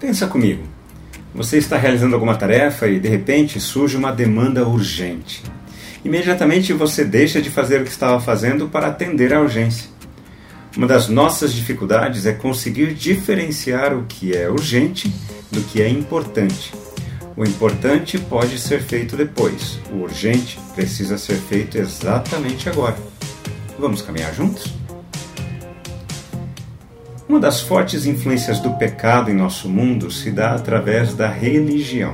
Pensa comigo. Você está realizando alguma tarefa e de repente surge uma demanda urgente. Imediatamente você deixa de fazer o que estava fazendo para atender à urgência. Uma das nossas dificuldades é conseguir diferenciar o que é urgente do que é importante. O importante pode ser feito depois, o urgente precisa ser feito exatamente agora. Vamos caminhar juntos? Uma das fortes influências do pecado em nosso mundo se dá através da religião.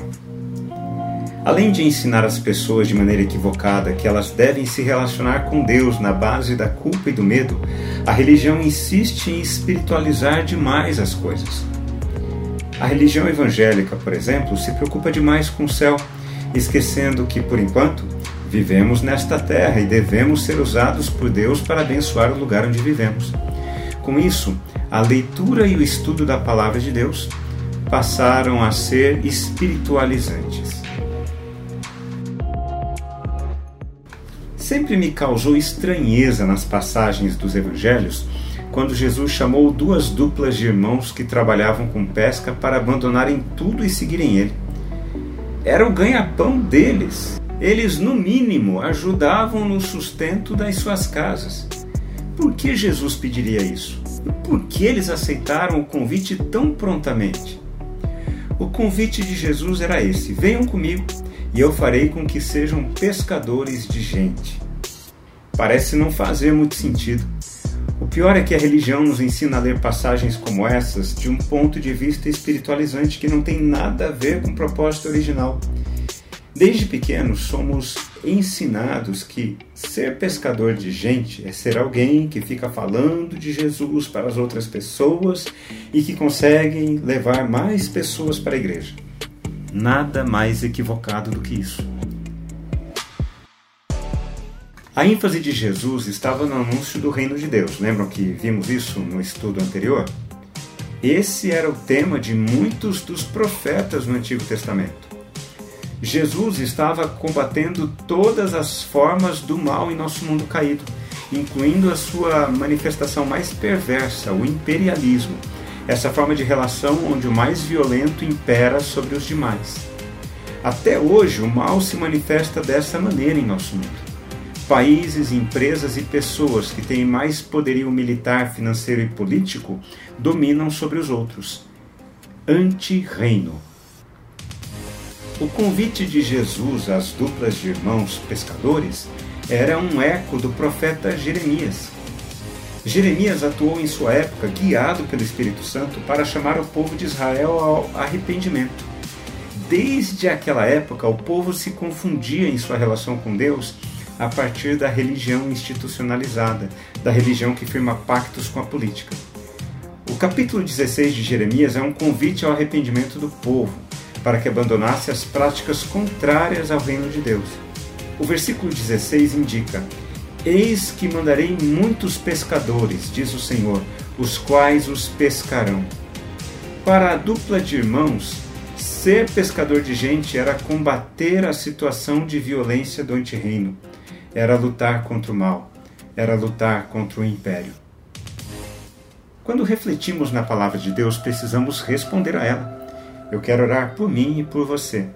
Além de ensinar as pessoas de maneira equivocada que elas devem se relacionar com Deus na base da culpa e do medo, a religião insiste em espiritualizar demais as coisas. A religião evangélica, por exemplo, se preocupa demais com o céu, esquecendo que, por enquanto, vivemos nesta terra e devemos ser usados por Deus para abençoar o lugar onde vivemos. Com isso, a leitura e o estudo da palavra de Deus passaram a ser espiritualizantes. Sempre me causou estranheza nas passagens dos evangelhos quando Jesus chamou duas duplas de irmãos que trabalhavam com pesca para abandonarem tudo e seguirem ele. Era o ganha-pão deles. Eles, no mínimo, ajudavam no sustento das suas casas. Por que Jesus pediria isso? E por que eles aceitaram o convite tão prontamente? O convite de Jesus era esse: venham comigo e eu farei com que sejam pescadores de gente. Parece não fazer muito sentido. O pior é que a religião nos ensina a ler passagens como essas de um ponto de vista espiritualizante que não tem nada a ver com o propósito original. Desde pequenos somos ensinados que ser pescador de gente é ser alguém que fica falando de Jesus para as outras pessoas e que consegue levar mais pessoas para a igreja. Nada mais equivocado do que isso. A ênfase de Jesus estava no anúncio do reino de Deus. Lembram que vimos isso no estudo anterior? Esse era o tema de muitos dos profetas no Antigo Testamento. Jesus estava combatendo todas as formas do mal em nosso mundo caído, incluindo a sua manifestação mais perversa, o imperialismo, essa forma de relação onde o mais violento impera sobre os demais. Até hoje, o mal se manifesta dessa maneira em nosso mundo. Países, empresas e pessoas que têm mais poderio militar, financeiro e político dominam sobre os outros. Anti-reino. O convite de Jesus às duplas de irmãos pescadores era um eco do profeta Jeremias. Jeremias atuou em sua época guiado pelo Espírito Santo para chamar o povo de Israel ao arrependimento. Desde aquela época, o povo se confundia em sua relação com Deus a partir da religião institucionalizada, da religião que firma pactos com a política. O capítulo 16 de Jeremias é um convite ao arrependimento do povo para que abandonasse as práticas contrárias ao reino de Deus. O versículo 16 indica: Eis que mandarei muitos pescadores, diz o Senhor, os quais os pescarão. Para a dupla de irmãos, ser pescador de gente era combater a situação de violência do antirreino, era lutar contra o mal, era lutar contra o império. Quando refletimos na palavra de Deus, precisamos responder a ela. Eu quero orar por mim e por você.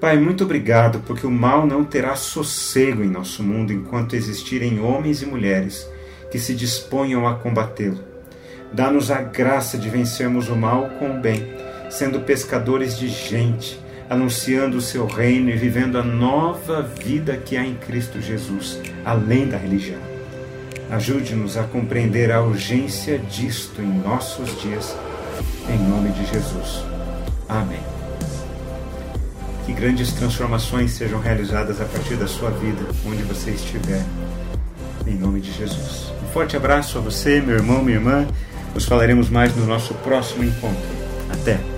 Pai, muito obrigado porque o mal não terá sossego em nosso mundo enquanto existirem homens e mulheres que se disponham a combatê-lo. Dá-nos a graça de vencermos o mal com o bem, sendo pescadores de gente, anunciando o seu reino e vivendo a nova vida que há em Cristo Jesus, além da religião. Ajude-nos a compreender a urgência disto em nossos dias em nome de Jesus. Amém. Que grandes transformações sejam realizadas a partir da sua vida, onde você estiver. Em nome de Jesus. Um forte abraço a você, meu irmão, minha irmã. Nos falaremos mais no nosso próximo encontro. Até!